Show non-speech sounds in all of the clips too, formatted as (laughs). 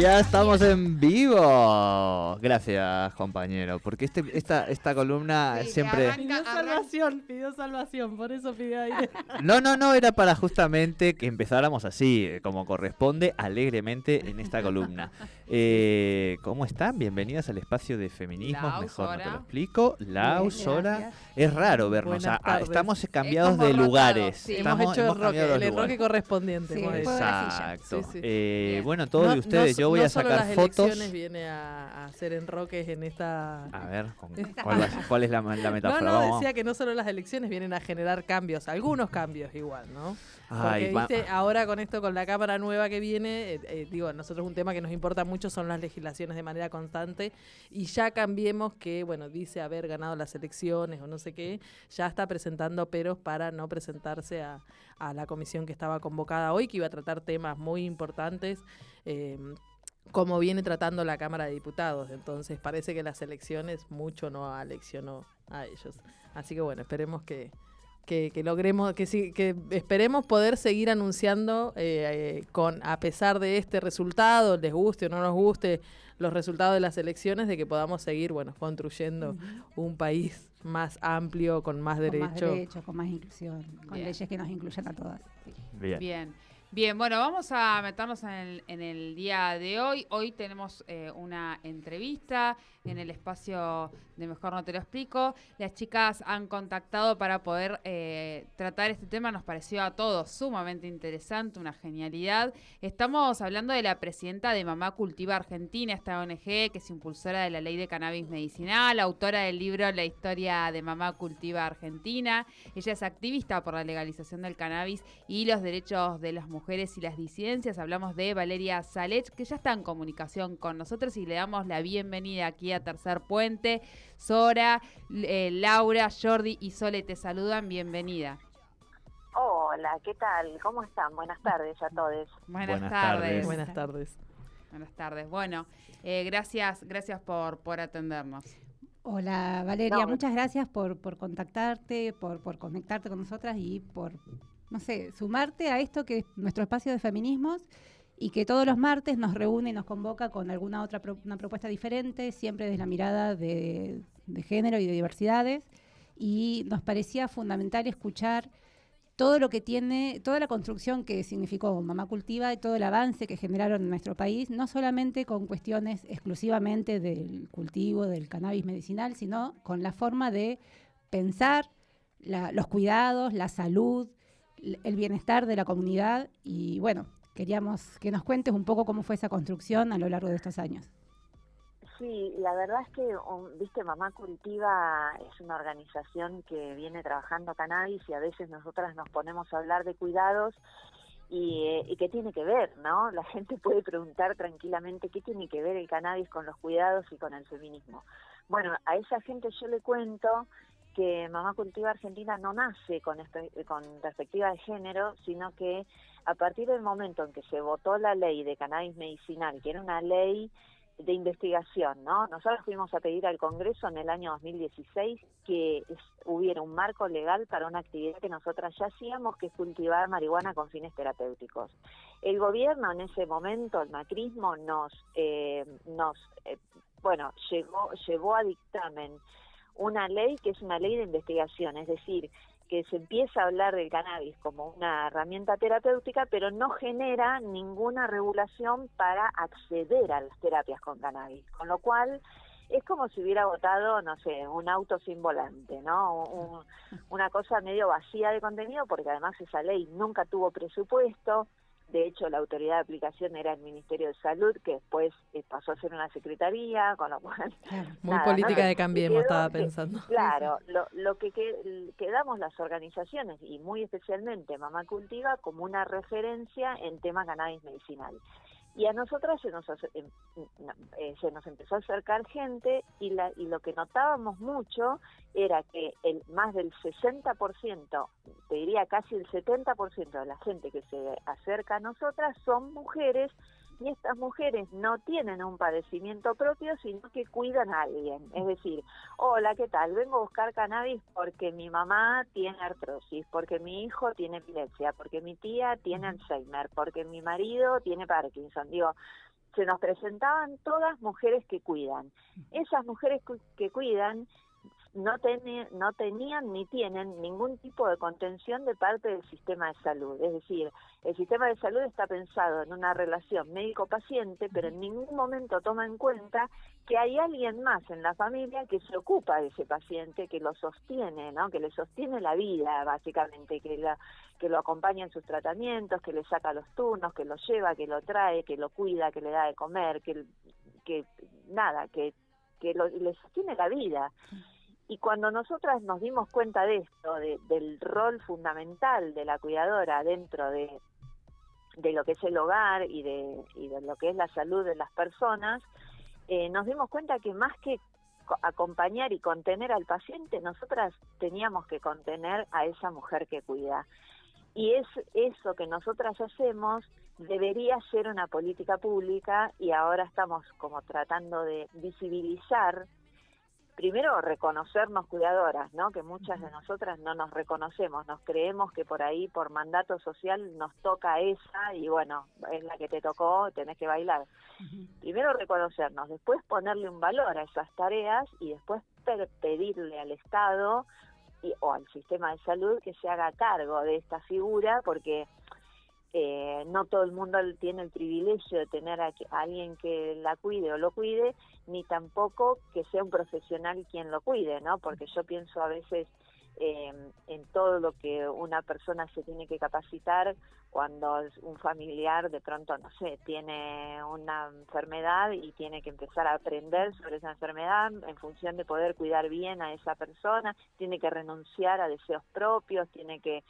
Ya estamos en vivo. Gracias, compañero. Porque este, esta, esta columna Sí, siempre. que Pidió Arranca- salvación, pidió salvación, por eso pidió aire. (laughs) No, no, no, era para justamente que empezáramos así, eh, como corresponde, alegremente en esta columna. Eh, ¿Cómo están? Bienvenidas al espacio de feminismo. Lau, Mejor no te lo explico. Lau, Bien, Sora. gracias. Es raro vernos. Buenas a- a- tardes. estamos cambiados como de rotado, lugares. sí. Estamos- hemos hecho hemos el cambiado los el correspondiente. Sí, hemos fue hecho. de la silla. Exacto. Sí, sí. Eh, Bien. bueno, todos No- de ustedes, no- yo voy no a solo sacar las fotos. elecciones viene a, a hacer enroques en esta... A ver, ¿con- (laughs) ¿cuál, va- cuál es la, la No, metáfora? no, Vamos. decía que no solo las elecciones vienen a generar cambios, algunos cambios igual, ¿no? Ay, Porque, viste, ahora con esto, con la Cámara nueva que viene, eh, eh, digo, nosotros un tema que nos importa mucho son las legislaciones de manera constante y ya cambiemos que, bueno, dice haber ganado las elecciones o no sé qué, ya está presentando peros para no presentarse a, a la comisión que estaba convocada hoy, que iba a tratar temas muy importantes. eh, como viene tratando la Cámara de Diputados. Entonces parece que las elecciones mucho no aleccionó a ellos. Así que bueno, esperemos que, que, que logremos, que, sí- que esperemos poder seguir anunciando eh, eh, con, a pesar de este resultado, les guste o no nos guste los resultados de las elecciones, de que podamos seguir, bueno, construyendo un país más amplio, con más Con más derecho. derechos, con más inclusión, con Bien. leyes que nos incluyan a todas. sí. Bien. Bien. Bien, bueno, vamos a meternos en el, en el día de hoy. Hoy tenemos eh, una entrevista en el espacio de Mejor No Te Lo Explico. Las chicas han contactado para poder eh, tratar este tema. Nos pareció a todos sumamente interesante, una genialidad. Estamos hablando de la presidenta de Mamá Cultiva Argentina, esta ONG que es impulsora de la ley de cannabis medicinal, autora del libro La historia de Mamá Cultiva Argentina. Ella es activista por la legalización del cannabis y los derechos de las mujeres y las disidencias. Hablamos de Valeria Salech, que ya está en comunicación con nosotros y le damos la bienvenida aquí a Tercer Puente. Sora, eh, Laura, Jordi y Sole te saludan. Bienvenida. Hola, ¿qué tal? ¿Cómo están? Buenas tardes a todos. Buenas, Buenas tardes. tardes. Buenas tardes. Buenas tardes. Bueno, eh, gracias, gracias por, por atendernos. Hola Valeria, No. muchas gracias por, por contactarte, por, por conectarte con nosotras y por, no sé, sumarte a esto que es nuestro espacio de feminismos y que todos los martes nos reúne y nos convoca con alguna otra una propuesta diferente, siempre desde la mirada de, género y de diversidades. Y nos parecía fundamental escuchar todo lo que tiene, toda la construcción que significó Mamá Cultiva y todo el avance que generaron en nuestro país, no solamente con cuestiones exclusivamente del cultivo del cannabis medicinal, sino con la forma de pensar los cuidados, la salud, el bienestar de la comunidad y bueno, queríamos que nos cuentes un poco cómo fue esa construcción a lo largo de estos años. Sí, la verdad es que, um, viste, Mamá Cultiva es una organización que viene trabajando cannabis y a veces nosotras nos ponemos a hablar de cuidados y, eh, y qué tiene que ver, ¿no? (laughs) La gente puede preguntar tranquilamente qué tiene que ver el cannabis con los cuidados y con el feminismo. Bueno, a esa gente yo le cuento que Mamá Cultiva Argentina no nace con, espe- con perspectiva de género, sino que a partir del momento en que se votó la ley de cannabis medicinal, que era una ley de investigación, ¿no? Nosotros fuimos a pedir al Congreso en el año 2016 que hubiera un marco legal para una actividad que nosotras ya hacíamos, que es cultivar marihuana con fines terapéuticos. El gobierno en ese momento, el macrismo, nos, eh, nos eh, bueno, llegó, llevó a dictamen una ley que es una ley de investigación, es decir, que se empieza a hablar del cannabis como una herramienta terapéutica, pero no genera ninguna regulación para acceder a las terapias con cannabis. Con lo cual, es como si hubiera votado, no sé, un auto sin volante, ¿no? Un- una cosa medio vacía de contenido, porque además esa ley nunca tuvo presupuesto. De hecho, la autoridad de aplicación era el Ministerio de Salud, que después eh, pasó a ser una secretaría, con lo cual. (laughs) Muy Nada, política ¿no? de Cambiemos, estaba que- pensando. Claro, lo, lo que, que- quedamos las organizaciones y muy especialmente Mamá Cultiva como una referencia en tema cannabis medicinal. Y a nosotras se nos, em, eh, se nos empezó a acercar gente y, la, y lo que notábamos mucho era que el más del 60%, te diría casi el 70% de la gente que se acerca a nosotras son mujeres y estas mujeres no tienen un padecimiento propio, sino que cuidan a alguien. Es decir, hola, ¿qué tal? Vengo a buscar cannabis porque mi mamá tiene artrosis, porque mi hijo tiene epilepsia, porque mi tía tiene Alzheimer, porque mi marido tiene Parkinson. Digo, se nos presentaban todas mujeres que cuidan. Esas mujeres que cuidan no, no tenían ni tienen ningún tipo de contención de parte del sistema de salud. Es decir, el sistema de salud está pensado en una relación médico-paciente, pero en ningún momento toma en cuenta que hay alguien más en la familia que se ocupa de ese paciente, que lo sostiene, ¿no? que le sostiene la vida, básicamente, que, la, que lo acompaña en sus tratamientos, que le saca los turnos, que lo lleva, que lo trae, que lo cuida, que le da de comer, que, que nada, que, que lo- le sostiene la vida. Y cuando nosotras nos dimos cuenta de esto, de- del rol fundamental de la cuidadora dentro de, lo que es el hogar y de, y de lo que es la salud de las personas, eh, nos dimos cuenta que más que co- acompañar y contener al paciente, nosotras teníamos que contener a esa mujer que cuida. Y es eso que nosotras hacemos debería ser una política pública y ahora estamos como tratando de visibilizar primero reconocernos cuidadoras, ¿no? Que muchas de nosotras no nos reconocemos, nos creemos que por ahí por mandato social nos toca esa y bueno, es la que te tocó, tenés que bailar. Primero reconocernos, después ponerle un valor a esas tareas y después pedirle al Estado y, o al sistema de salud que se haga cargo de esta figura porque eh, no todo el mundo tiene el privilegio de tener a, alguien que la cuide o lo cuide, ni tampoco que sea un profesional quien lo cuide, ¿no? Porque yo pienso a veces eh, en todo lo que una persona se tiene que capacitar cuando un familiar de pronto, no sé, tiene una enfermedad y tiene que empezar a aprender sobre esa enfermedad en función de poder cuidar bien a esa persona, tiene que renunciar a deseos propios, tiene que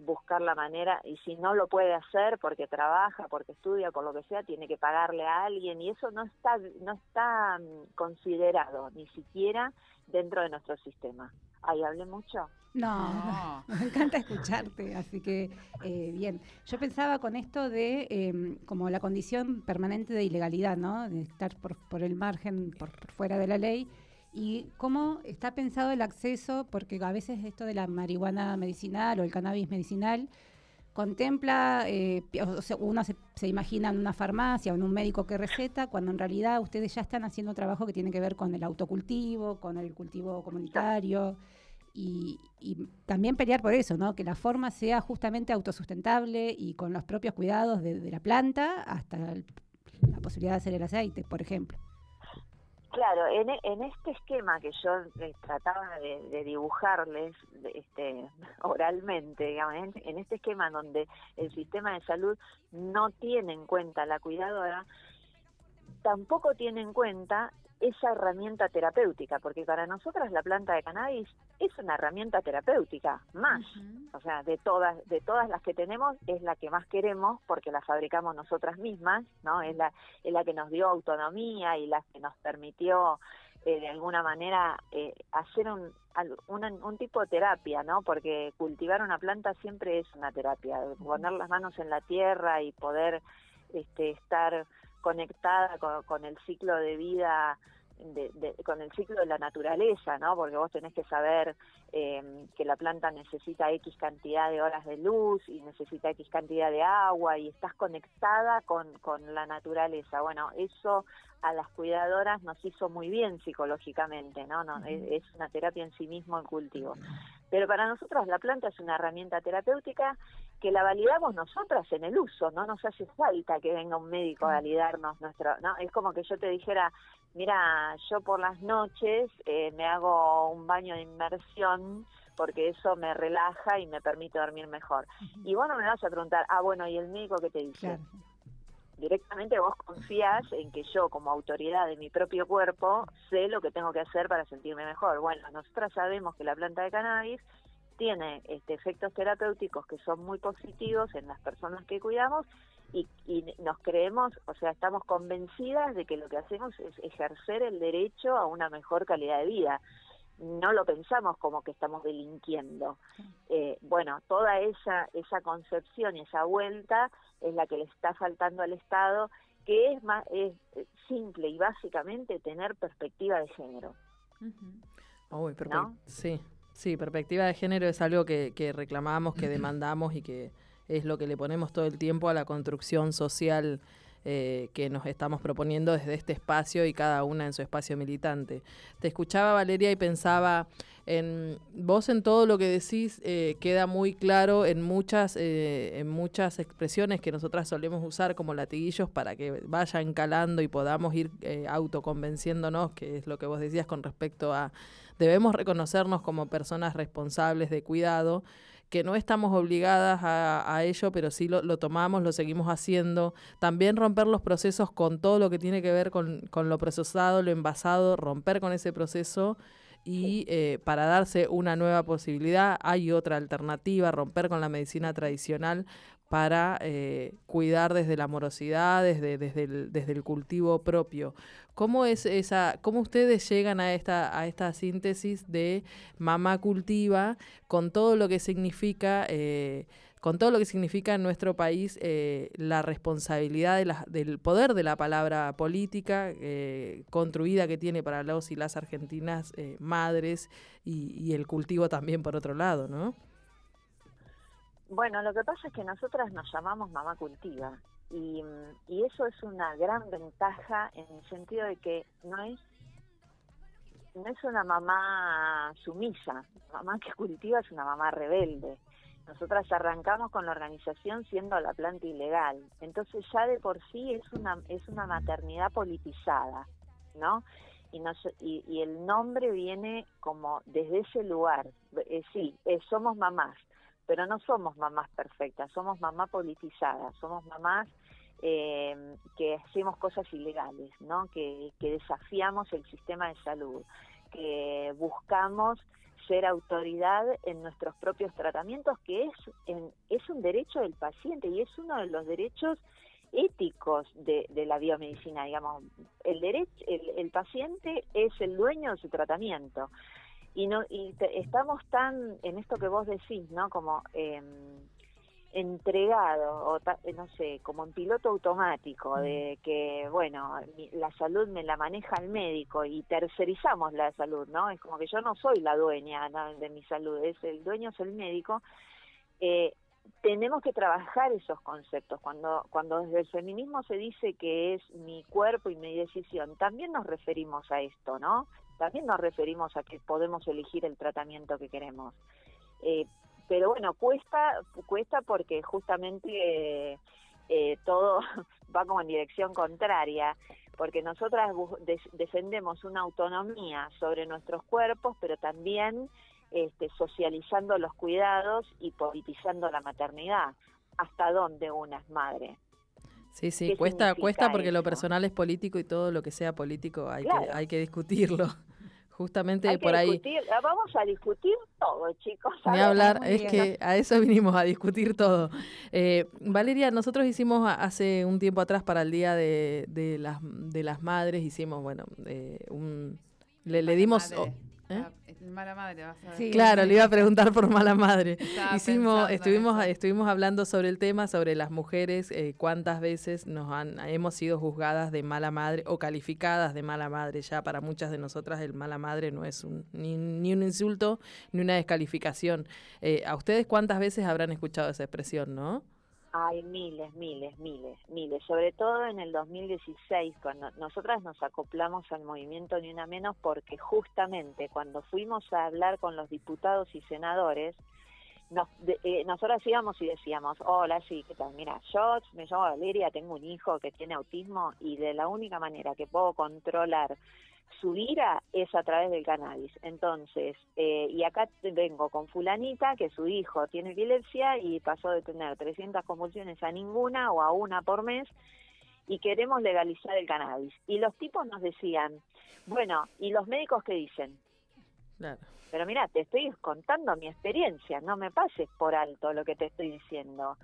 buscar la manera y si no lo puede hacer porque trabaja, porque estudia, por lo que sea, tiene que pagarle a alguien y eso no está no está mm, considerado ni siquiera dentro de nuestro sistema. Ahí hablé mucho. No, No. (laughs) me encanta escucharte, así que eh, bien. Yo pensaba con esto de eh, como la condición permanente de ilegalidad, ¿no? De estar por, por el margen, por, por fuera de la ley. Y cómo está pensado el acceso, porque a veces esto de la marihuana medicinal o el cannabis medicinal contempla, eh, uno se, se imagina en una farmacia o en un médico que receta, cuando en realidad ustedes ya están haciendo trabajo que tiene que ver con el autocultivo, con el cultivo comunitario y, y también pelear por eso, ¿no? Que la forma sea justamente autosustentable y con los propios cuidados de, de la planta hasta el- la posibilidad de hacer el aceite, por ejemplo. Claro, en, e- en este esquema que yo eh, trataba de, dibujarles este, (laughs) oralmente, digamos, en, en este esquema donde el sistema de salud no tiene en cuenta la cuidadora, tampoco tiene en cuenta esa herramienta terapéutica, porque para nosotras la planta de cannabis es una herramienta terapéutica más, o sea, de todas de todas las que tenemos es la que más queremos porque la fabricamos nosotras mismas, ¿no? Es la es la que nos dio autonomía y la que nos permitió eh, de alguna manera eh, hacer un, una- un tipo de terapia, ¿no? Porque cultivar una planta siempre es una terapia, poner las manos en la tierra y poder este, estar conectada con, con el ciclo de vida de- de- con el ciclo de la naturaleza, ¿no? Porque vos tenés que saber eh, que la planta necesita X cantidad de horas de luz y necesita X cantidad de agua y estás conectada con, con la naturaleza. Bueno, eso a las cuidadoras nos hizo muy bien psicológicamente, ¿no? no es, es una terapia en sí mismo el cultivo. Pero para nosotros la planta es una herramienta terapéutica que la validamos nosotras en el uso, no nos hace falta que venga un médico a validarnos nuestro, no, es como que yo te dijera, mira, yo por las noches eh, me hago un baño de inmersión porque eso me relaja y me permite dormir mejor. Y vos no me vas a preguntar, ah, bueno, ¿y el médico qué te dice? Claro. Directamente vos confías en que yo, como autoridad de mi propio cuerpo, sé lo que tengo que hacer para sentirme mejor. Bueno, nosotras sabemos que la planta de cannabis tiene este, efectos terapéuticos que son muy positivos en las personas que cuidamos y, y nos creemos, o sea, estamos convencidas de que lo que hacemos es ejercer el derecho a una mejor calidad de vida no lo pensamos como que estamos delinquiendo. Eh, bueno, toda esa, esa concepción y esa vuelta es la que le está faltando al Estado, que es, más, es simple y básicamente tener perspectiva de género. Uy, ¿No? Sí, sí, perspectiva de género es algo que, que reclamamos, que (clears throat) demandamos y que es lo que le ponemos todo el tiempo a la construcción social eh, que nos estamos proponiendo desde este espacio y cada una en su espacio militante. Te escuchaba Valeria y pensaba en vos en todo lo que decís eh, queda muy claro en muchas eh, en muchas expresiones que nosotras solemos usar como latiguillos para que vayan calando y podamos ir autoconvenciéndonos que es lo que vos decías con respecto a debemos reconocernos como personas responsables de cuidado que no estamos obligadas a, a ello, pero sí lo, lo tomamos, lo seguimos haciendo. También romper los procesos con todo lo que tiene que ver con, con lo procesado, lo envasado, romper con ese proceso y eh, para darse una nueva posibilidad hay otra alternativa, romper con la medicina tradicional para eh, cuidar desde la amorosidad, desde, desde, el, desde el cultivo propio. ¿Cómo es esa, cómo ustedes llegan a esta, a esta síntesis de mamá cultiva con todo lo que significa eh, con todo lo que significa en nuestro país eh, la responsabilidad de la- del poder de la palabra política eh, construida que tiene para los y las argentinas eh, madres y, el cultivo también por otro lado, ¿no? Bueno, lo que pasa es que nosotras nos llamamos mamá cultiva y, y eso es una gran ventaja en el sentido de que no es no es una mamá sumisa, mamá que cultiva es una mamá rebelde. Nosotras arrancamos con la organización siendo la planta ilegal, entonces ya de por sí es una es una maternidad politizada, ¿no? Y, nos, y, y el nombre viene como desde ese lugar. Eh, sí, eh, somos mamás, pero no somos mamás perfectas, somos mamás politizadas, somos mamás eh, que hacemos cosas ilegales, ¿no? Que, que desafiamos el sistema de salud, que buscamos ser autoridad en nuestros propios tratamientos, que es, en- es un derecho del paciente y es uno de los derechos éticos de, de la biomedicina, digamos. El, derecho, el, el paciente es el dueño de su tratamiento y no y te- estamos tan en esto que vos decís no como eh, entregado o ta- eh, no sé como en piloto automático de que bueno mi- la salud me la maneja el médico y tercerizamos la salud no es como que yo no soy la dueña ¿no? de mi salud es el dueño es el médico eh, tenemos que trabajar esos conceptos. Cuando, cuando desde el feminismo se dice que es mi cuerpo y mi decisión, también nos referimos a esto, ¿no? También nos referimos a que podemos elegir el tratamiento que queremos. Eh, pero bueno, cuesta, cuesta porque justamente eh, eh, todo (laughs) va como en dirección contraria, porque nosotras defendemos una autonomía sobre nuestros cuerpos, pero también este, socializando los cuidados y politizando la maternidad. ¿Hasta dónde una es madre? Sí, sí, ¿Qué cuesta, cuesta porque lo personal es político y todo lo que sea político hay, que, hay que discutirlo. Justamente Hay que por ahí. discutir, ah, vamos a discutir todo, chicos. a Ni hablar, muy es bien. que a eso (laughs) vinimos, a discutir todo. Eh, Valeria, nosotros hicimos hace un tiempo atrás para el Día de, de las, de las Madres, hicimos, bueno, eh, un, le, le dimos... Madre. oh, ¿eh? Es mala madre, vas a ver. Sí. Claro, le iba a preguntar por mala madre. Estaba Hicimos, estuvimos, estuvimos hablando sobre el tema, sobre las mujeres, eh, cuántas veces nos han, hemos sido juzgadas de mala madre o calificadas de mala madre. Ya para muchas de nosotras el mala madre no es un, ni, ni un insulto ni una descalificación. Eh, ¿A ustedes cuántas veces habrán escuchado esa expresión, no? Hay miles, miles, miles, miles. Sobre todo en el 2016, cuando nosotras nos acoplamos al movimiento Ni Una Menos, porque justamente cuando fuimos a hablar con los diputados y senadores, nos, eh, nosotros íbamos y decíamos, hola, sí, ¿qué tal? Mira, yo me llamo Valeria, tengo un hijo que tiene autismo y de la única manera que puedo controlar su ira es a través del cannabis. Entonces, eh, y acá vengo con fulanita que su hijo tiene epilepsia y pasó de tener 300 convulsiones a ninguna o a una por mes y queremos legalizar el cannabis. Y los tipos nos decían, bueno, ¿y los médicos qué dicen? Pero mira, te estoy contando mi experiencia, no me pases por alto lo que te estoy diciendo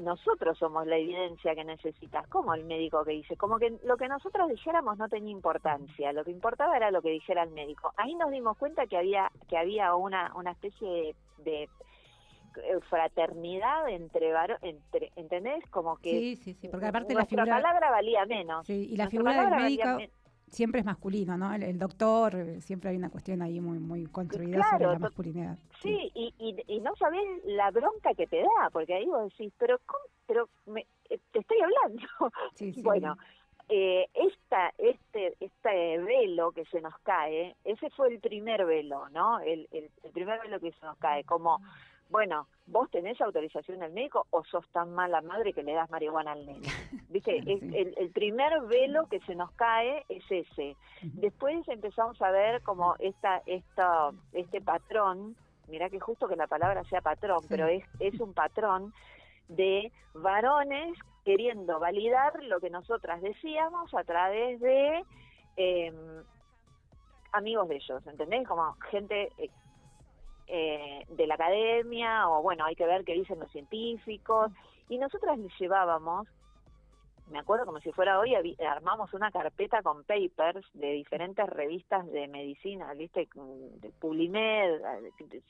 nosotros somos la evidencia que necesitas, como el médico que dice, como que lo que nosotros dijéramos no tenía importancia, lo que importaba era lo que dijera el médico. Ahí nos dimos cuenta que había que había una una especie de, eh, fraternidad entre entre, ¿entendés? Como que sí, sí, sí, porque aparte la figura, palabra valía menos. Sí, y la figura del médico siempre es masculino, ¿no? El, doctor, eh, siempre hay una cuestión ahí muy muy construida sobre la masculinidad. Sí, Y, y, no sabés la bronca que te da, porque ahí vos decís, pero ¿cómo? Pero me, eh, te estoy hablando. (laughs) Sí, bueno, eh, esta, este, este velo que se nos cae, ese fue el primer velo, ¿no? El, el, el primer velo que se nos cae, como bueno, vos tenés autorización del médico o sos tan mala madre que le das marihuana al nene. (laughs) Viste, el, primer velo que se nos cae es ese. Después empezamos a ver como esta, esta, este patrón, mira que justo que la palabra sea patrón, pero es, es un patrón de varones queriendo validar lo que nosotras decíamos a través de eh, amigos de ellos, ¿entendés? Como gente eh, de la academia, o bueno, hay que ver qué dicen los científicos, y nosotras les llevábamos, me acuerdo como si fuera hoy, armamos una carpeta con papers de diferentes revistas de medicina, ¿viste? De Pulimed,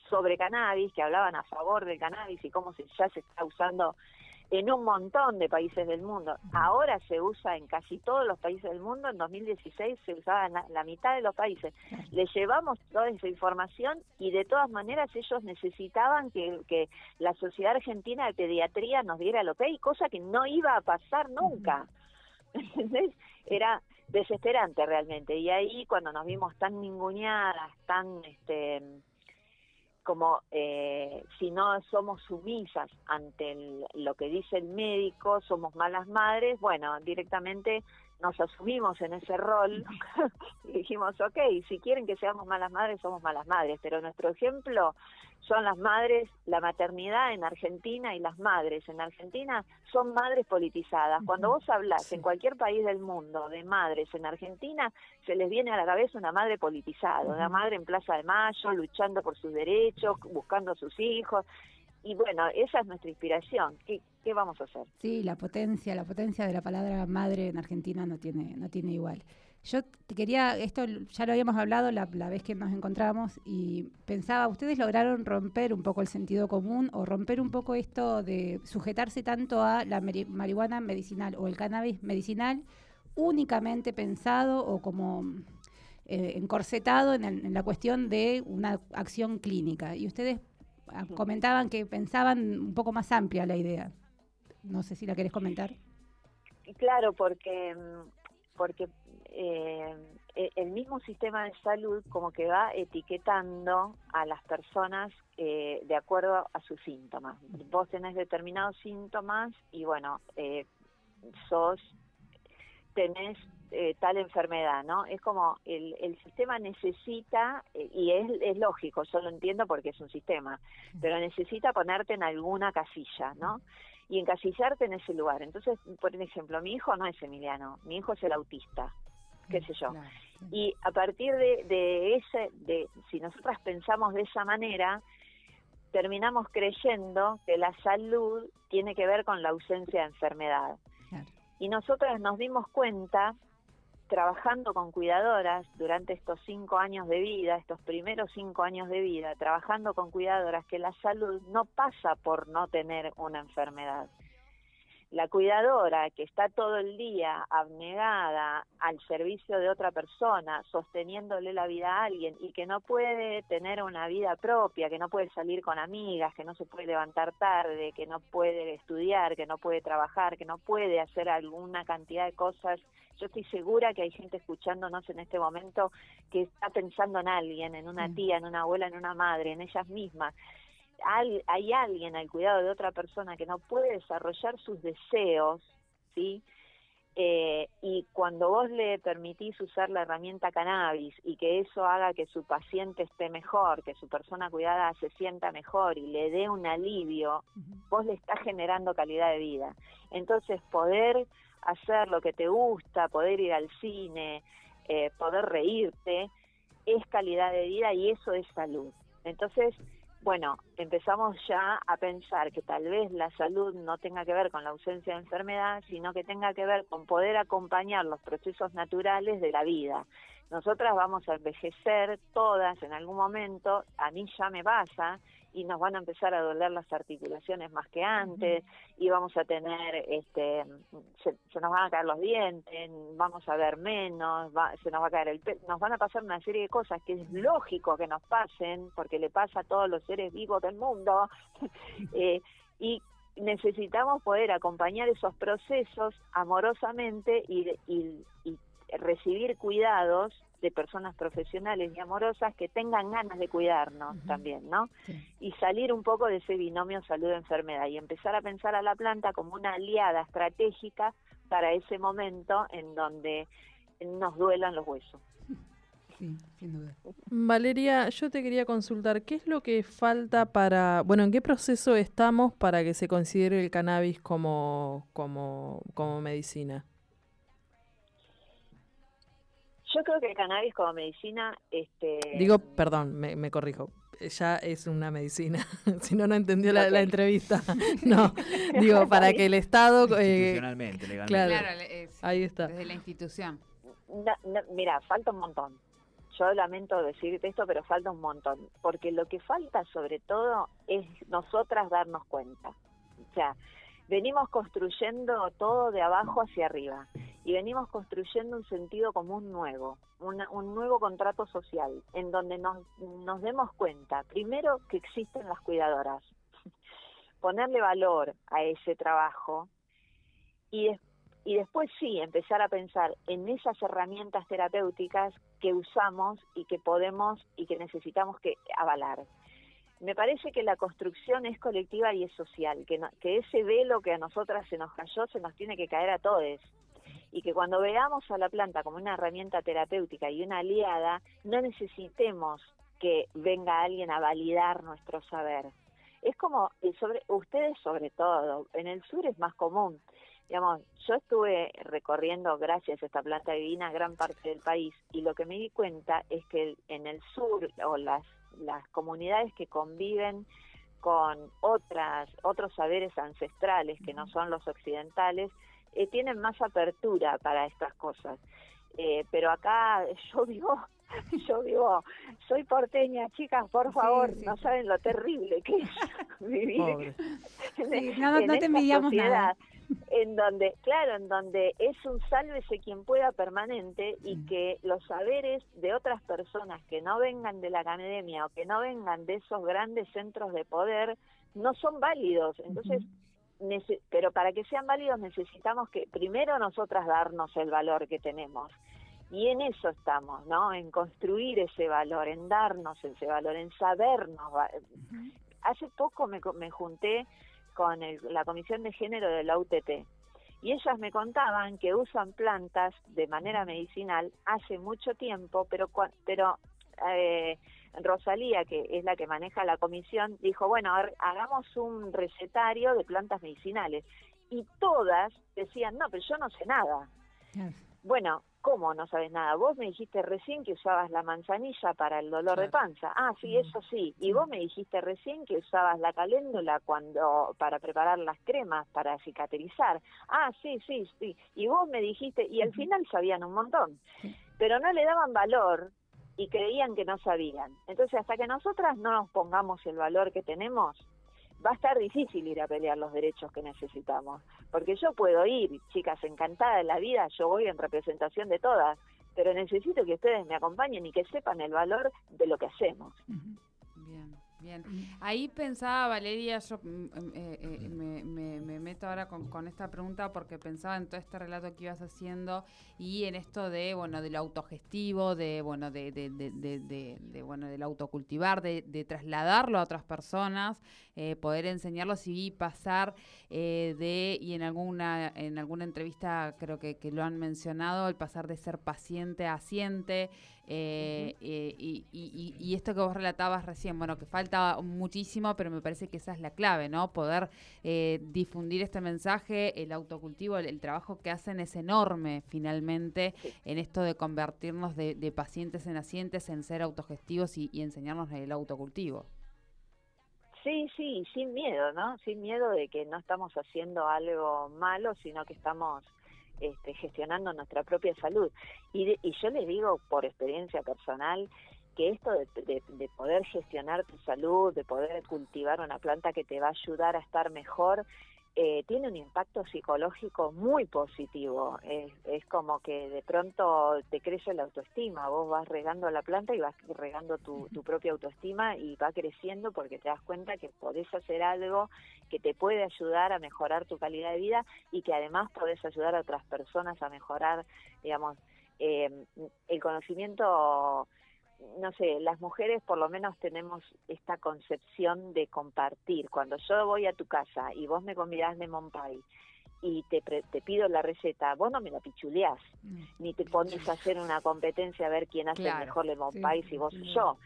sobre cannabis, que hablaban a favor del cannabis y cómo se, ya se está usando en un montón de países del mundo. Ahora se usa en casi todos los países del mundo, en 2016 se usaba en la, mitad de los países. Le llevamos toda esa información y de todas maneras ellos necesitaban que, que la Sociedad Argentina de Pediatría nos diera el ok, cosa que no iba a pasar nunca. (laughs) ¿Entendés? Era desesperante realmente. Y ahí cuando nos vimos tan ninguneadas, tan... este como eh, si no somos sumisas ante lo que dice el médico, somos malas madres, bueno, directamente nos asumimos en ese rol (laughs) y dijimos, ok, si quieren que seamos malas madres, somos malas madres, pero nuestro ejemplo son las madres, la maternidad en Argentina y las madres en Argentina son madres politizadas. Cuando vos hablas en cualquier país del mundo de madres en Argentina, se les viene a la cabeza una madre politizada, una madre en Plaza de Mayo, luchando por sus derechos, buscando a sus hijos. Y bueno, esa es nuestra inspiración. ¿Qué, ¿Qué vamos a hacer? Sí, la potencia, la potencia de la palabra madre en Argentina no tiene, no tiene igual. Yo te quería, esto ya lo habíamos hablado la, vez que nos encontramos y pensaba, ¿ustedes lograron romper un poco el sentido común o romper un poco esto de sujetarse tanto a la marihuana medicinal o el cannabis medicinal únicamente pensado o como eh, encorsetado en, en, la cuestión de una acción clínica? Y ustedes comentaban que pensaban un poco más amplia la idea. No sé si la querés comentar. Claro, porque porque eh, e-, el mismo sistema de salud como que va etiquetando a las personas eh, de acuerdo a sus síntomas. Vos tenés determinados síntomas y bueno, eh, sos, tenés eh, tal enfermedad, ¿no? Es como el, el sistema necesita, y es, es lógico, yo lo entiendo porque es un sistema, pero necesita ponerte en alguna casilla, ¿no? Y encasillarte en ese lugar. Entonces, por ejemplo, mi hijo no es Emiliano, mi hijo es el autista qué sé yo. Y a partir de, de ese, de si nosotras pensamos de esa manera, terminamos creyendo que la salud tiene que ver con la ausencia de enfermedad. Y nosotras nos dimos cuenta, trabajando con cuidadoras durante estos cinco años de vida, estos primeros cinco años de vida, trabajando con cuidadoras, que la salud no pasa por no tener una enfermedad. la cuidadora que está todo el día abnegada al servicio de otra persona, sosteniéndole la vida a alguien y que no puede tener una vida propia, que no puede salir con amigas, que no se puede levantar tarde, que no puede estudiar, que no puede trabajar, que no puede hacer alguna cantidad de cosas. Yo estoy segura que hay gente escuchándonos en este momento que está pensando en alguien, en una tía, en una abuela, en una madre, en ellas mismas hay alguien al cuidado de otra persona que no puede desarrollar sus deseos, ¿sí? Eh, y cuando vos le permitís usar la herramienta cannabis y que eso haga que su paciente esté mejor, que su persona cuidada se sienta mejor y le dé un alivio, vos le estás generando calidad de vida. Entonces, poder hacer lo que te gusta, poder ir al cine, eh, poder reírte, es calidad de vida y eso es salud. Entonces, bueno, empezamos ya a pensar que tal vez la salud no tenga que ver con la ausencia de enfermedad, sino que tenga que ver con poder acompañar los procesos naturales de la vida. Nosotras vamos a envejecer todas en algún momento, a mí ya me pasa, y nos van a empezar a doler las articulaciones más que antes y vamos a tener este se, nos van a caer los dientes vamos a ver menos se nos va a caer el pelo nos van a pasar una serie de cosas que es lógico que nos pasen porque le pasa a todos los seres vivos del mundo (laughs) eh, y necesitamos poder acompañar esos procesos amorosamente y, y, y recibir cuidados de personas profesionales y amorosas que tengan ganas de cuidarnos también, ¿no? Y salir un poco de ese binomio salud-enfermedad y empezar a pensar a la planta como una aliada estratégica para ese momento en donde nos duelan los huesos. Sí, sin duda. Valeria, yo te quería consultar, ¿qué es lo que falta para, bueno, en qué proceso estamos para que se considere el cannabis como, como, como medicina? Yo creo que el cannabis como medicina... Este, Digo, perdón, me, corrijo, ya es una medicina. (laughs) si no, no entendió la, entrevista. (laughs) no, digo, para que el Estado... Eh, Institucionalmente, legalmente. Claro, ahí está. Desde la institución. mira, falta un montón. Yo lamento decirte esto, pero falta un montón. Porque lo que falta sobre todo es nosotras darnos cuenta. O sea, venimos construyendo todo de abajo hacia arriba y venimos construyendo un sentido común nuevo, un nuevo contrato social, en donde nos, nos demos cuenta, primero, que existen las cuidadoras, (laughs) ponerle valor a ese trabajo y, y después sí, empezar a pensar en esas herramientas terapéuticas que usamos y que podemos y que necesitamos que avalar. Me parece que la construcción es colectiva y es social, que, que ese velo que a nosotras se nos cayó se nos tiene que caer a todos y que cuando veamos a la planta como una herramienta terapéutica y una aliada, no necesitemos que venga alguien a validar nuestro saber. Es como, sobre, ustedes sobre todo, en el sur es más común. Digamos, yo estuve recorriendo, gracias a esta planta divina, gran parte del país y lo que me di cuenta es que en el sur o las, las comunidades que conviven con otras, otros saberes ancestrales que no son los occidentales, eh, tienen más apertura para estas cosas. Eh, pero acá (laughs) yo digo, yo digo, soy porteña, chicas, por favor, no saben lo terrible que es (laughs) vivir en, no, no, te envidiamos nada. En donde, claro, en donde es un sálvese quien pueda permanente y que los saberes de otras personas que no vengan de la academia o que no vengan de esos grandes centros de poder no son válidos. Entonces, pero para que sean válidos necesitamos que primero nosotras darnos el valor que tenemos. Y en eso estamos, ¿no? En construir ese valor, en darnos ese valor, en sabernos. Hace poco me, me junté con la Comisión de Género de la UTT y ellas me contaban que usan plantas de manera medicinal hace mucho tiempo, pero, pero eh, Rosalía, que es la que maneja la comisión, dijo, bueno, hagamos un recetario de plantas medicinales. Y todas decían, no, pero yo no sé nada. Bueno, ¿cómo no sabes nada? Vos me dijiste recién que usabas la manzanilla para el dolor de panza. Ah, sí, eso sí. Y vos me dijiste recién que usabas la caléndula cuando para preparar las cremas para cicatrizar. Ah, sí, sí, sí. Y vos me dijiste y al final sabían un montón. Pero no le daban valor y creían que no sabían. Entonces, hasta que nosotras no nos pongamos el valor que tenemos, va a estar difícil ir a pelear los derechos que necesitamos, porque yo puedo ir, chicas, encantada de la vida, yo voy en representación de todas, pero necesito que ustedes me acompañen y que sepan el valor de lo que hacemos. Bien, ahí pensaba Valeria, yo mm, mm, eh, eh, me, me, meto ahora con, con, esta pregunta porque pensaba en todo este relato que ibas haciendo y en esto de, bueno, del autogestivo, de, bueno, de, de, de, de bueno, del autocultivar, de, trasladarlo a otras personas, eh, poder enseñarlos y pasar de, y en alguna, en alguna entrevista creo que, que, lo han mencionado, el pasar de ser paciente a asiente, eh, eh, y, esto que vos relatabas recién, bueno, que falta muchísimo, pero me parece que esa es la clave, ¿no? Poder eh, difundir este mensaje, el autocultivo, el, trabajo que hacen es enorme finalmente en esto de convertirnos de, pacientes en asientes, en ser autogestivos y, y enseñarnos el autocultivo. Sí, sí, sin miedo, ¿no? Sin miedo de que no estamos haciendo algo malo, sino que estamos este, gestionando nuestra propia salud. Y, y yo les digo por experiencia personal que esto de, de, poder gestionar tu salud, de poder cultivar una planta que te va a ayudar a estar mejor, eh, tiene un impacto psicológico muy positivo. Es, como que de pronto te crece la autoestima. Vos vas regando la planta y vas regando tu, propia autoestima y va creciendo porque te das cuenta que podés hacer algo que te puede ayudar a mejorar tu calidad de vida y que además podés ayudar a otras personas a mejorar, digamos, eh, el conocimiento no sé, las mujeres por lo menos tenemos esta concepción de compartir. Cuando yo voy a tu casa y vos me convidás de Monpay y te, te pido la receta, vos no me la pichuleás, mm. ni te pones a hacer una competencia a ver quién hace el mejor lemon pie si vos o yo.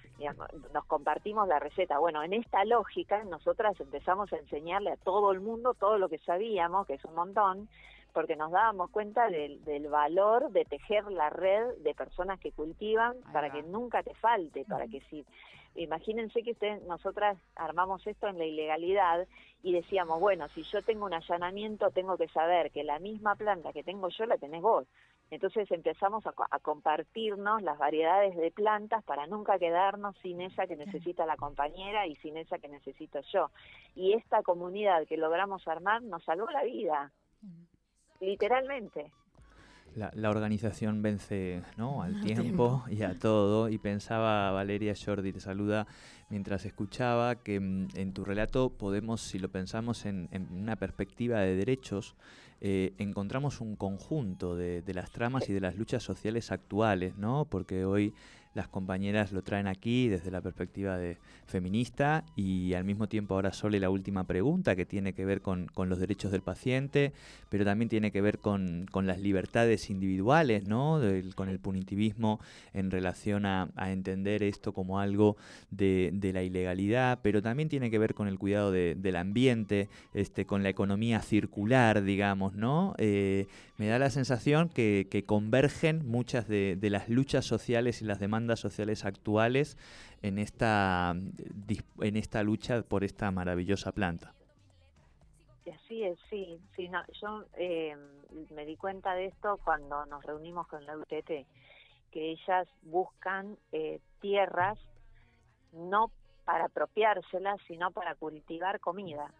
nos compartimos la receta. Bueno, en esta lógica nosotras empezamos a enseñarle a todo el mundo todo lo que sabíamos, que es un montón, porque nos dábamos cuenta del, valor de tejer la red de personas que cultivan para que nunca te falte, para que si imagínense que usted, nosotras armamos esto en la ilegalidad y decíamos, bueno, si yo tengo un allanamiento, tengo que saber que la misma planta que tengo yo la tenés vos. Entonces empezamos a, a, compartirnos las variedades de plantas para nunca quedarnos sin esa que necesita la compañera y sin esa que necesito yo. Y esta comunidad que logramos armar nos salvó la vida literalmente. La, organización vence ¿no? (laughs) al tiempo y a todo. Y pensaba, Valeria Jordi, te saluda mientras escuchaba, que mm, en tu relato podemos, si lo pensamos en, una perspectiva de derechos, eh, encontramos un conjunto de, de, las tramas y de las luchas sociales actuales, ¿no? Porque hoy las compañeras lo traen aquí desde la perspectiva de feminista y al mismo tiempo ahora Sole la última pregunta que tiene que ver con, los derechos del paciente, pero también tiene que ver con, las libertades individuales, ¿no? con el punitivismo en relación a, entender esto como algo de, la ilegalidad, pero también tiene que ver con el cuidado del ambiente, este, con la economía circular, digamos, ¿no? Eh, me da la sensación que, convergen muchas de, las luchas sociales y las demandas sociales actuales en esta, en esta lucha por esta maravillosa planta. Así es, sí, sí yo eh, me di cuenta de esto cuando nos reunimos con la UTT, que ellas buscan eh, tierras no para apropiárselas, sino para cultivar comida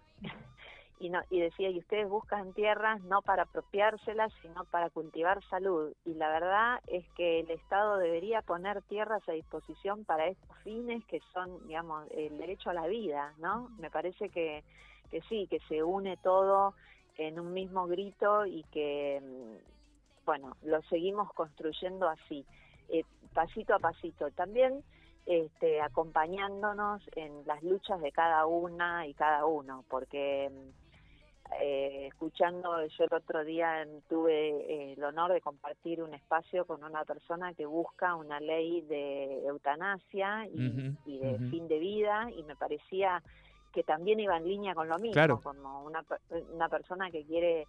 y, no, y decía, y ustedes buscan tierras no para apropiárselas, sino para cultivar salud. Y la verdad es que el Estado debería poner tierras a disposición para estos fines que son, digamos, el derecho a la vida, ¿no? Me parece que, que sí, que se une todo en un mismo grito y que, mm, bueno, lo seguimos construyendo así, eh, pasito a pasito. También este, acompañándonos en las luchas de cada una y cada uno, porque mm, eh, escuchando, yo el otro día tuve eh, el honor de compartir un espacio con una persona que busca una ley de eutanasia y, de fin de vida y me parecía que también iba en línea con lo mismo, como una, una persona que quiere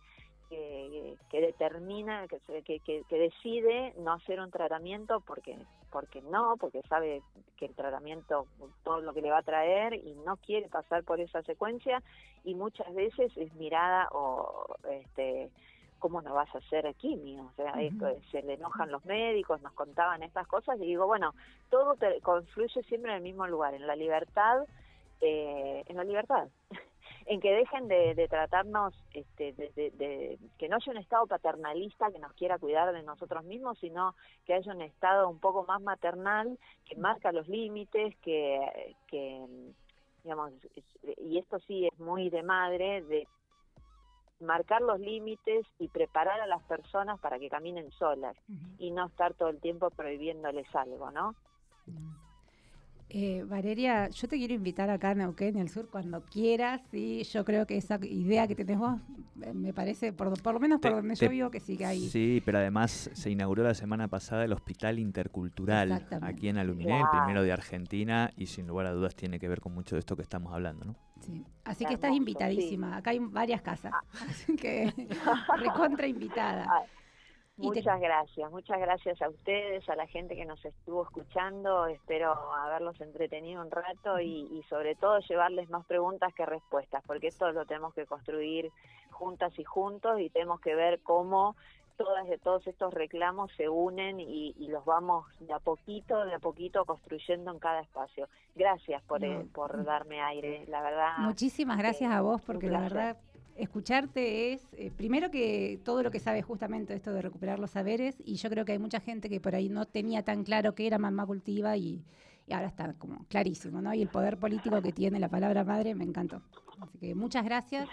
que, determina, que, que, que, decide no hacer un tratamiento porque porque no, porque sabe que el tratamiento, todo lo que le va a traer y no quiere pasar por esa secuencia y muchas veces es mirada o este ¿cómo no vas a hacer quimio? O sea, esto, se le enojan los médicos, nos contaban estas cosas y digo, bueno, todo te confluye siempre en el mismo lugar, en la libertad, eh, en la libertad. (laughs) en que dejen de, de tratarnos, este, de, de- de- que no haya un Estado paternalista que nos quiera cuidar de nosotros mismos, sino que haya un Estado un poco más maternal, que marca los límites, que, que digamos, y esto sí es muy de madre, de marcar los límites y preparar a las personas para que caminen solas y no estar todo el tiempo prohibiéndoles algo, ¿no? Eh, Valeria, yo te quiero invitar acá a Neuquén, en el sur, cuando quieras. Y yo creo que esa idea que tenés vos, eh, me parece, por, por lo menos por Te- donde te- yo vivo, que sí que hay. Sí, pero además se inauguró la semana pasada el Hospital Intercultural aquí en Aluminé, el primero de Argentina, y sin lugar a dudas tiene que ver con mucho de esto que estamos hablando, ¿no? Sí. Así que estás invitadísima. Acá hay varias casas. (laughs) Así que (laughs) recontra invitada. Te- Muchas gracias, muchas gracias a ustedes, a la gente que nos estuvo escuchando. Espero haberlos entretenido un rato y, y sobre todo llevarles más preguntas que respuestas, porque esto lo tenemos que construir juntas y juntos y tenemos que ver cómo todas de todos estos reclamos se unen y, y los vamos de a poquito, de a poquito construyendo en cada espacio. Gracias por, eh, No. por darme aire, la verdad. Muchísimas gracias a vos, porque la verdad, escucharte es, eh, primero que todo lo que sabes justamente esto de recuperar los saberes, y yo creo que hay mucha gente que por ahí no tenía tan claro qué era mamá cultiva y, y ahora está como clarísimo, ¿no? Y el poder político que tiene la palabra madre me encantó. Así que muchas gracias.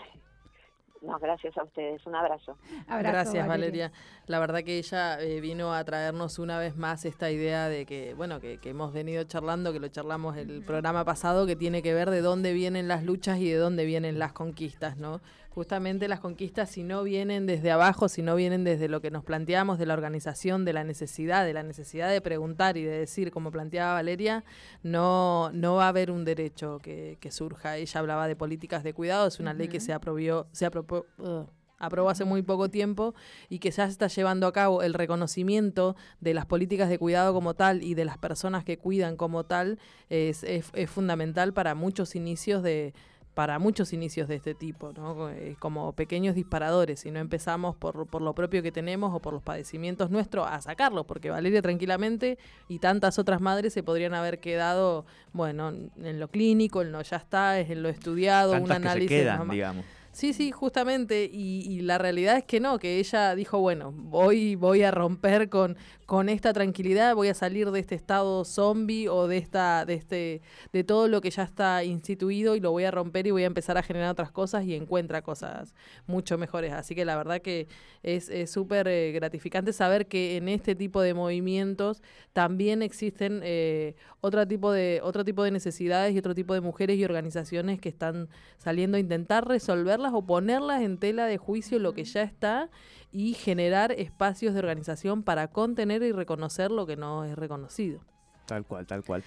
No, gracias a ustedes. Un abrazo. Abrazo, Gracias, Valeria. La verdad que ella eh, vino a traernos una vez más esta idea de que, bueno, que, que hemos venido charlando, que lo charlamos el programa pasado, que tiene que ver de dónde vienen las luchas y de dónde vienen las conquistas, ¿no? Justamente las conquistas, si no vienen desde abajo, si no vienen desde lo que nos planteamos de la organización, de la necesidad, de la necesidad de preguntar y de decir, como planteaba Valeria, no, no va a haber un derecho que, que surja. Ella hablaba de políticas de cuidado, es una ley que se aprobió, se ugh, aprobó hace muy poco tiempo y que ya se está llevando a cabo el reconocimiento de las políticas de cuidado como tal y de las personas que cuidan como tal es, es- es fundamental para muchos inicios de para muchos inicios de este tipo, ¿no? Eh, como pequeños disparadores, si no empezamos por, por lo propio que tenemos o por los padecimientos nuestros a sacarlos, porque Valeria tranquilamente y tantas otras madres se podrían haber quedado, bueno, en lo clínico, en lo ya está, es en lo estudiado, un que se análisis. de quedan, digamos. Sí, sí, justamente, y, y la realidad es que no, que ella dijo, bueno, voy, voy a romper con, con esta tranquilidad, voy a salir de este estado zombie o de esta, de este, de todo lo que ya está instituido y lo voy a romper y voy a empezar a generar otras cosas y encuentra cosas mucho mejores. Así que la verdad que es súper eh, gratificante saber que en este tipo de movimientos también existen eh, otro tipo de otro tipo de necesidades y otro tipo de mujeres y organizaciones que están saliendo a intentar resolverlas o ponerlas en tela de juicio lo que ya está y generar espacios de organización para contener y reconocer lo que no es reconocido. Tal cual, tal cual.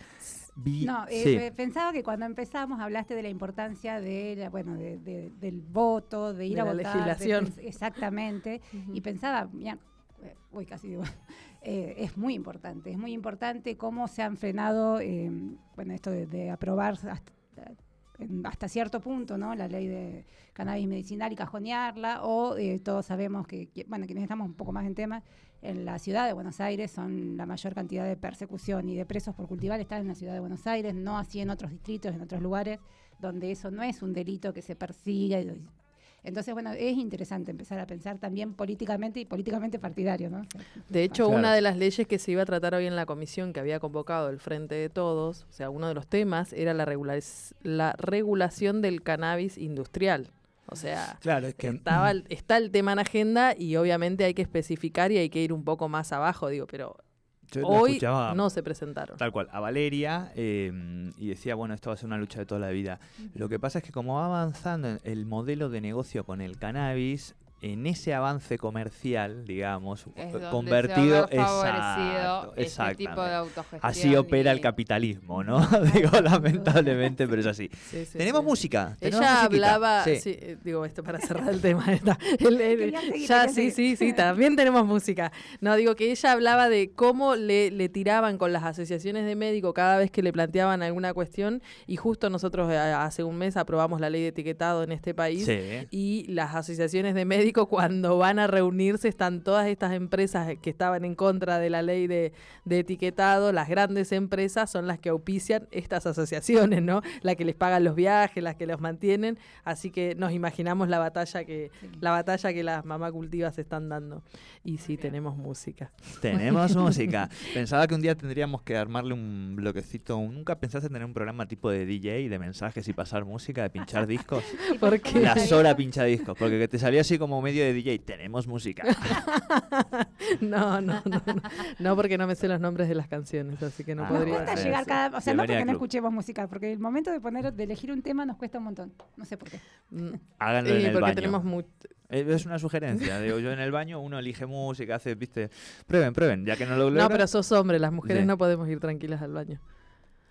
Vi- No, eh, sí. pe- pensaba que cuando empezamos hablaste de la importancia de, la- bueno, de- de- del voto, de ir De a la votar. de legislación. exactamente. Y pensaba, mira, eh, uy, casi digo, (laughs) eh, es muy importante, es muy importante cómo se han frenado, eh, bueno, esto de, de aprobar hasta, hasta cierto punto, ¿no? La ley de cannabis medicinal y cajonearla, o eh, todos sabemos que, bueno, quienes estamos un poco más en tema, en la ciudad de Buenos Aires son la mayor cantidad de persecución y de presos por cultivar están en la ciudad de Buenos Aires, no así en otros distritos, en otros lugares, donde eso no es un delito que se persiga. Entonces, bueno, es interesante empezar a pensar también políticamente y políticamente partidario, ¿no? O sea, De hecho, Claro. una de las leyes que se iba a tratar hoy en la comisión que había convocado el Frente de Todos, o sea, uno de los temas era la, regulariz- la regulación del cannabis industrial. O sea, Claro, es que estaba el- está el tema en agenda y obviamente hay que especificar y hay que ir un poco más abajo, digo, pero yo hoy no se presentaron. Tal cual, a Valeria eh, y decía, bueno, esto va a ser una lucha de toda la vida. Lo que pasa es que como va avanzando el modelo de negocio con el cannabis, en ese avance comercial, digamos, convertido exacto, este tipo de exactamente. autogestión. Así opera el capitalismo, ¿no? (laughs) (laughs) Digo, lamentablemente, pero es así. Sí, sí, Tenemos sí. música. tenemos Ella musiquita. hablaba, Sí. sí, eh, digo esto para cerrar el tema. (laughs) esta. El- el- Quería seguir, ya, sí, sí, sí, también tenemos música. No, digo que ella hablaba de cómo le, le tiraban con las asociaciones de médicos cada vez que le planteaban alguna cuestión y justo nosotros eh, hace un mes aprobamos la ley de etiquetado en este país Sí. y las asociaciones de médicos periódico cuando van a reunirse están todas estas empresas que estaban en contra de la ley de, de etiquetado, las grandes empresas son las que auspician estas asociaciones, ¿no? La que les pagan los viajes, las que los mantienen, así que nos imaginamos la batalla que la batalla que las mamá cultivas están dando. Y sí, tenemos música. Tenemos (laughs) música. Pensaba que un día tendríamos que armarle un bloquecito. ¿Nunca pensaste en tener un programa tipo de DJ, de mensajes y pasar música, de pinchar (laughs) discos? ¿Por qué? La sola pincha discos, porque que te salía así como medio de DJ. Tenemos música. (laughs) no, no, no, no, (laughs) no, porque no me sé los nombres de las canciones, así que no Ah, Nos podría. cuesta bueno, llegar cada, o sea, no Debería porque no escuchemos música, porque el momento de poner, de elegir un tema nos cuesta un montón. No sé por qué. Mm, (laughs) Háganlo en Y el porque baño. tenemos Eh, Es una sugerencia. Digo, yo en el baño uno elige música, hace, viste. Prueben, prueben, ya que no lo logran. No, pero sos hombre, las mujeres Sí. no podemos ir tranquilas al baño.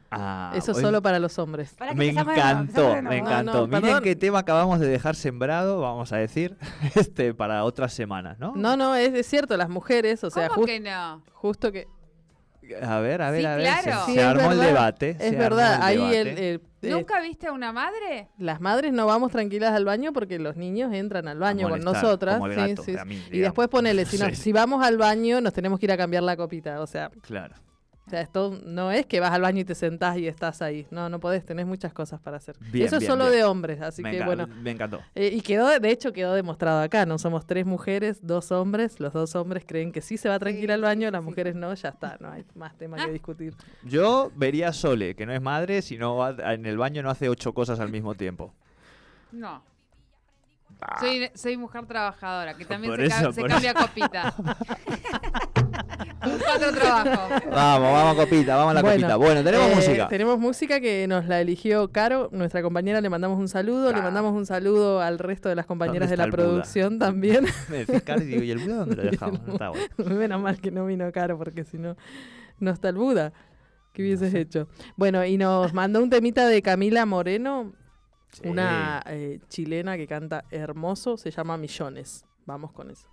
Ah, Eso hoy- solo para los hombres. Me encantó, me. No, encantó. no, Miren perdón. qué tema acabamos de dejar sembrado, vamos a decir, (laughs) este para otras semanas, ¿no? No, no, es, es cierto, las mujeres, o sea, ¿Cómo jus- que no? justo que... A ver, a ver, Sí, a ver. claro. Se, Sí, se es armó el debate. Es verdad, el ahí el, debate. el- eh, ¿Nunca viste a una madre? las madres no vamos tranquilas al baño porque los niños entran al baño con nosotras. como el sí, gato, sí, a mí, y después ponele, si, nos- (laughs) si vamos al baño nos tenemos que ir a cambiar la copita. O sea, Claro. O sea, esto no es que vas al baño y te sentás y estás ahí. No, no podés, tenés muchas cosas para hacer. Bien, Eso es bien, solo bien. de hombres, así me, que bueno. me encantó. Eh, y quedó, de hecho, quedó demostrado acá. No somos tres mujeres, dos hombres. Los dos hombres creen que sí se va tranquila al baño, las mujeres no, ya está. No hay más tema que discutir. Yo vería a Sole, que no es madre, sino va- en el baño no hace ocho cosas al mismo tiempo. No. Soy, soy mujer trabajadora, que también Por se, ca- se cambia copita. (laughs) (laughs) Otro trabajo. Vamos, vamos, copita, vamos a la Bueno, copita. Bueno, tenemos eh, música. Tenemos música que nos la eligió Caro, nuestra compañera. Le mandamos un saludo. Le mandamos un saludo al resto de las compañeras de la Buda? producción también. (laughs) Me decís, Cari, digo, ¿y el Buda dónde lo (laughs) dejamos? No. Está bueno. (laughs) Menos mal que no vino Caro, porque si no, no está el Buda. ¿Qué hubieses hecho? Bueno, y nos mandó un temita de Camila Moreno, Sí. una eh, chilena que canta hermoso, se llama Millones. Vamos con eso.